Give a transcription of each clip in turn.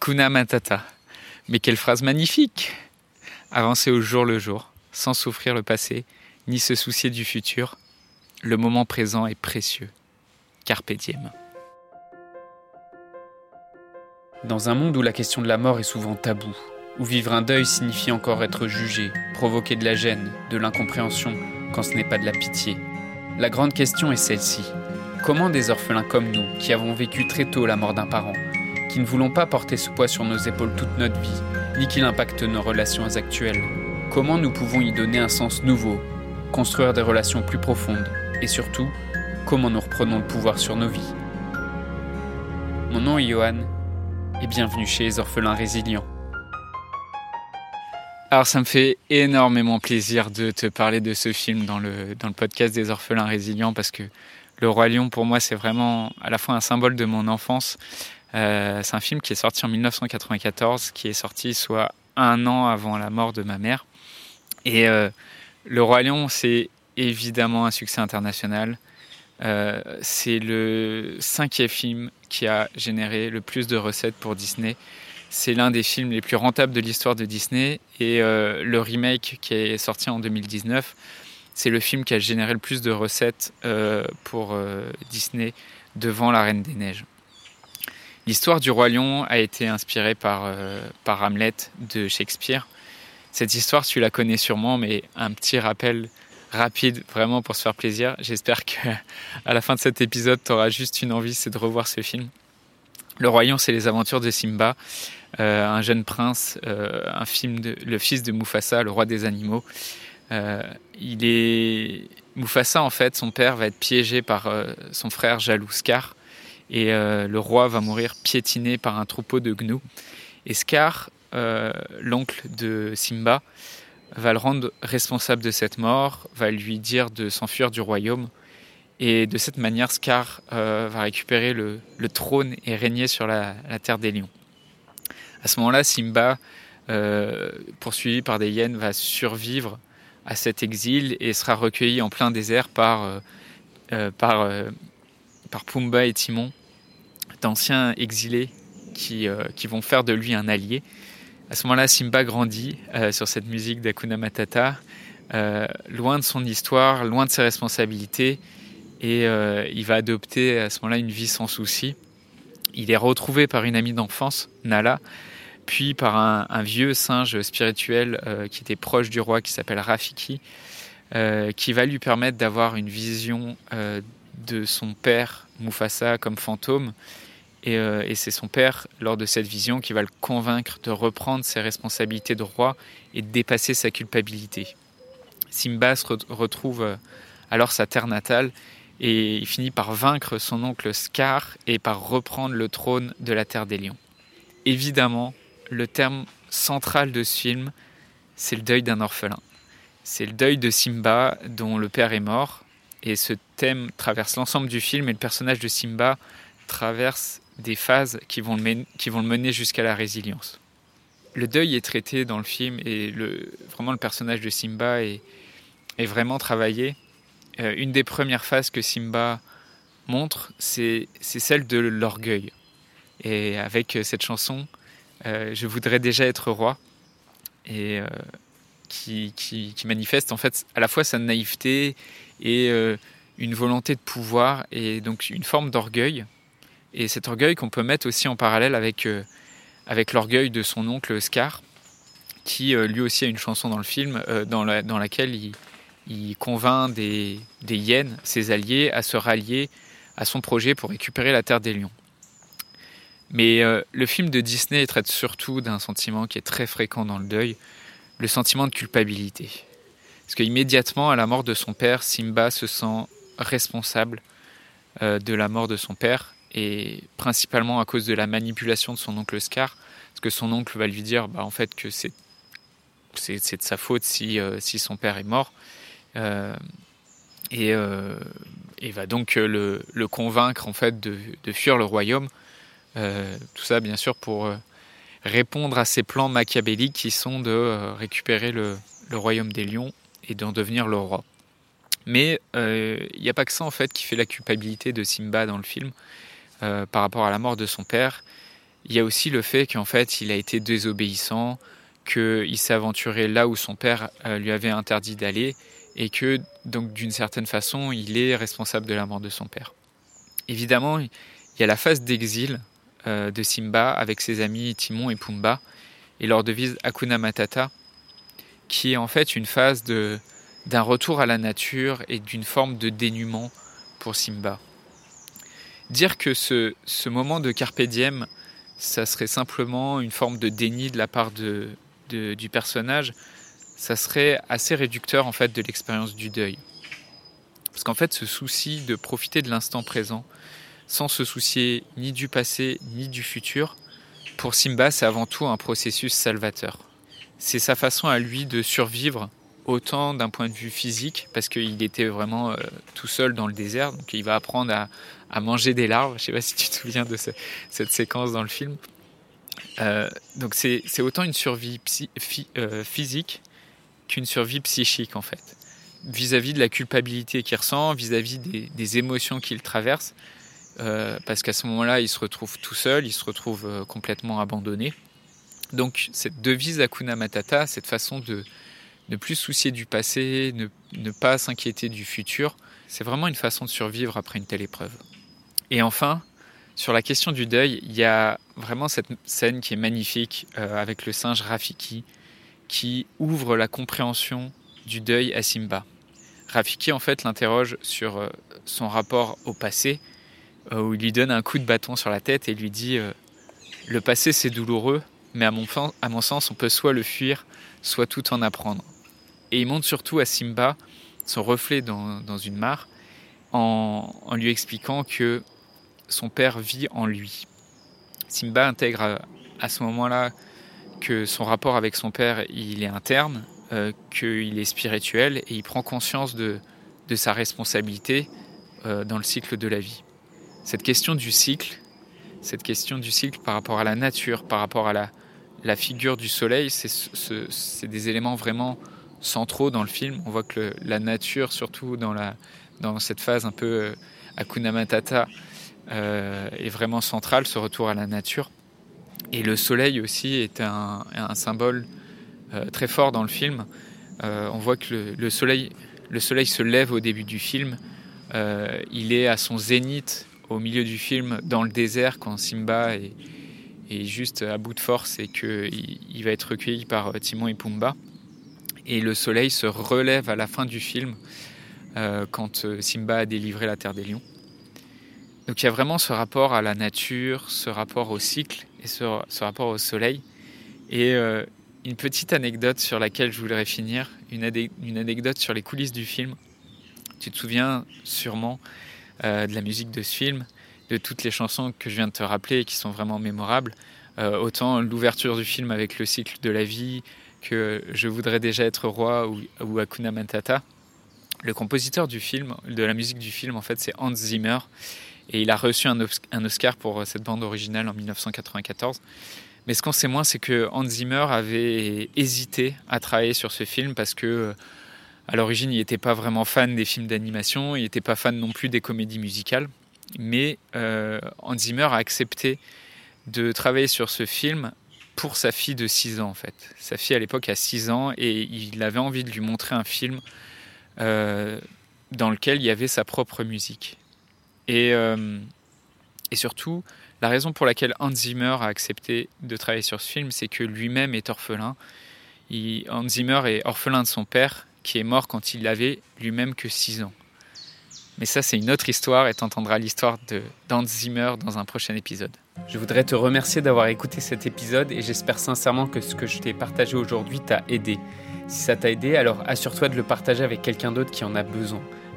Hakuna Matata. Mais quelle phrase magnifique Avancer au jour le jour, sans souffrir le passé, ni se soucier du futur. Le moment présent est précieux. Carpe diem. Dans un monde où la question de la mort est souvent taboue, où vivre un deuil signifie encore être jugé, provoquer de la gêne, de l'incompréhension, quand ce n'est pas de la pitié, la grande question est celle-ci. Comment des orphelins comme nous, qui avons vécu très tôt la mort d'un parent, qui ne voulons pas porter ce poids sur nos épaules toute notre vie, ni qu'il impacte nos relations actuelles, comment nous pouvons y donner un sens nouveau, construire des relations plus profondes, et surtout, comment nous reprenons le pouvoir sur nos vies? Mon nom est Johan, et bienvenue chez les orphelins résilients. Alors ça me fait énormément plaisir de te parler de ce film dans le, dans le podcast des orphelins résilients parce que Le Roi Lion pour moi c'est vraiment à la fois un symbole de mon enfance. Euh, c'est un film qui est sorti en 1994, qui est sorti soit un an avant la mort de ma mère. Et euh, Le Roi Lion c'est évidemment un succès international. Euh, c'est le cinquième film qui a généré le plus de recettes pour Disney. C'est l'un des films les plus rentables de l'histoire de Disney et le remake qui est sorti en 2019, c'est le film qui a généré le plus de recettes pour Disney devant La Reine des Neiges. L'histoire du Roi Lion a été inspirée par, euh, par Hamlet de Shakespeare. Cette histoire, tu la connais sûrement, mais un petit rappel rapide, vraiment pour se faire plaisir. J'espère que à la fin de cet épisode, tu auras juste une envie, c'est de revoir ce film. Le Roi Lion, c'est les aventures de Simba, euh, un jeune prince, euh, un film le fils de Mufasa, le roi des animaux. Il est Mufasa en fait, son père va être piégé par son frère jaloux Scar, et euh, le roi va mourir piétiné par un troupeau de gnous. Et Scar, euh, l'oncle de Simba, va le rendre responsable de cette mort, va lui dire de s'enfuir du royaume. Et de cette manière, Scar euh, va récupérer le, trône et régner sur la, terre des lions. À ce moment-là, Simba, poursuivi par des hyènes, va survivre à cet exil et sera recueilli en plein désert par, par Pumba et Timon, d'anciens exilés qui, euh, qui, vont faire de lui un allié. À ce moment-là, Simba grandit euh, sur cette musique d'Akuna Matata, loin de son histoire, loin de ses responsabilités, et il va adopter à ce moment-là une vie sans souci. Il est retrouvé par une amie d'enfance, Nala, puis par un, un, vieux singe spirituel euh, qui était proche du roi, qui s'appelle Rafiki, euh, qui va lui permettre d'avoir une vision euh, de son père Mufasa comme fantôme. Et, euh, et c'est son père, lors de cette vision, qui va le convaincre de reprendre ses responsabilités de roi et de dépasser sa culpabilité. Simba se re retrouve euh, alors sa terre natale et il finit par vaincre son oncle Scar et par reprendre le trône de la Terre des Lions. Évidemment, le terme central de ce film, c'est le deuil d'un orphelin. C'est le deuil de Simba dont le père est mort. Et ce thème traverse l'ensemble du film et le personnage de Simba traverse des phases qui vont le, mener, qui vont le mener jusqu'à la résilience. Le deuil est traité dans le film et vraiment le personnage de Simba est, vraiment travaillé. Euh, une des premières phases que Simba montre, c'est celle de l'orgueil. Et avec cette chanson, euh, je voudrais déjà être roi, et euh, qui, qui, manifeste en fait à la fois sa naïveté et une volonté de pouvoir, et donc une forme d'orgueil. Et cet orgueil qu'on peut mettre aussi en parallèle avec, euh, avec l'orgueil de son oncle Scar, qui euh, lui aussi a une chanson dans le film euh, dans, la, dans laquelle il, il convainc des, des hyènes, ses alliés, à se rallier à son projet pour récupérer la terre des lions. Mais le film de Disney traite surtout d'un sentiment qui est très fréquent dans le deuil, le sentiment de culpabilité. Parce qu'immédiatement, à la mort de son père, Simba se sent responsable de la mort de son père, et principalement à cause de la manipulation de son oncle Scar, parce que son oncle va lui dire bah, en fait que c'est c'est de sa faute si, euh, si son père est mort. Euh, et, euh, et va donc le, le, convaincre en fait de, de fuir le royaume tout ça, bien sûr, pour répondre à ces plans machiavéliques qui sont de récupérer le, le, royaume des lions et d'en devenir le roi. Mais il n'y a pas que ça, en fait, qui fait la culpabilité de Simba dans le film par rapport à la mort de son père. il y a aussi le fait qu'en fait, il a été désobéissant, qu'il s'est aventuré là où son père euh, lui avait interdit d'aller, et que, donc, d'une certaine façon, il est responsable de la mort de son père. Évidemment, il y a la phase d'exil euh, de Simba avec ses amis Timon et Pumba, et leur devise Hakuna Matata, qui est en fait une phase d'un retour à la nature et d'une forme de dénuement pour Simba. Dire que ce, ce moment de carpe diem ça serait simplement une forme de déni de la part de, du personnage, ça serait assez réducteur en fait de l'expérience du deuil. Parce qu'en fait, ce souci de profiter de l'instant présent, sans se soucier ni du passé ni du futur, pour Simba, c'est avant tout un processus salvateur. C'est sa façon à lui de survivre autant d'un point de vue physique, parce qu'il était vraiment euh, tout seul dans le désert, donc il va apprendre à, manger des larves. Je ne sais pas si tu te souviens de cette séquence dans le film. Euh, donc c'est autant une survie euh, physique qu'une survie psychique en fait, vis-à-vis de la culpabilité qu'il ressent, vis-à-vis des, émotions qu'il traverse, parce qu'à ce moment-là, il se retrouve tout seul, il se retrouve complètement abandonné. Donc cette devise Akuna Matata, cette façon de ne plus soucier du passé, ne, pas s'inquiéter du futur, c'est vraiment une façon de survivre après une telle épreuve. Et enfin, sur la question du deuil, il y a vraiment cette scène qui est magnifique euh, avec le singe Rafiki qui ouvre la compréhension du deuil à Simba. Rafiki en fait l'interroge sur euh, son rapport au passé, euh, où il lui donne un coup de bâton sur la tête et lui dit Le passé c'est douloureux, mais à mon sens on peut soit le fuir, soit tout en apprendre. Et il montre surtout à Simba son reflet dans, dans une mare en, en lui expliquant que son père vit en lui. Simba intègre à, ce moment-là que son rapport avec son père, il est interne, euh, qu'il est spirituel et il prend conscience de, sa responsabilité euh, dans le cycle de la vie. Cette question du cycle, cette question du cycle par rapport à la nature, par rapport à la, la figure du soleil, c'est des éléments vraiment centraux dans le film. On voit que la nature, surtout dans, la, dans cette phase un peu euh, Akuna Matata, euh, est vraiment central, ce retour à la nature. Et le soleil aussi est un, symbole euh, très fort dans le film. On voit que le, soleil, le soleil se lève au début du film. il est à son zénith au milieu du film dans le désert quand Simba est, juste à bout de force et qu'il il va être recueilli par Timon et Pumba. Et le soleil se relève à la fin du film quand Simba a délivré la terre des lions. Donc il y a vraiment ce rapport à la nature, ce rapport au cycle et ce, rapport au soleil. Et euh, une petite anecdote sur laquelle je voudrais finir, une, anecdote sur les coulisses du film. Tu te souviens sûrement euh, de la musique de ce film, de toutes les chansons que je viens de te rappeler et qui sont vraiment mémorables. Euh, autant l'ouverture du film avec le cycle de la vie, que Je voudrais déjà être roi ou, ou Hakuna Matata. Le compositeur du film, de la musique du film, en fait, c'est Hans Zimmer. Et il a reçu un, Oscar pour euh, cette bande originale en 1994. Mais ce qu'on sait moins, c'est que Hans Zimmer avait hésité à travailler sur ce film parce que, euh, à l'origine, il n'était pas vraiment fan des films d'animation, il n'était pas fan non plus des comédies musicales. Mais euh, Hans Zimmer a accepté de travailler sur ce film pour sa fille de 6 ans, en fait. Sa fille, à l'époque, a 6 ans et il avait envie de lui montrer un film dans lequel il y avait sa propre musique. Et, euh, et surtout, la raison pour laquelle Hans Zimmer a accepté de travailler sur ce film, c'est que lui-même est orphelin. Hans Zimmer est orphelin de son père, qui est mort quand il avait lui-même que 6 ans. Mais ça, c'est une autre histoire et tu entendras l'histoire de d'Hans Zimmer dans un prochain épisode. Je voudrais te remercier d'avoir écouté cet épisode et j'espère sincèrement que ce que je t'ai partagé aujourd'hui t'a aidé. Si ça t'a aidé, alors assure-toi de le partager avec quelqu'un d'autre qui en a besoin.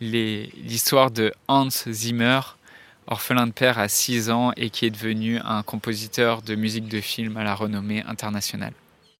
l'histoire de Hans Zimmer, orphelin de père à 6 ans et qui est devenu un compositeur de musique de film à la renommée internationale.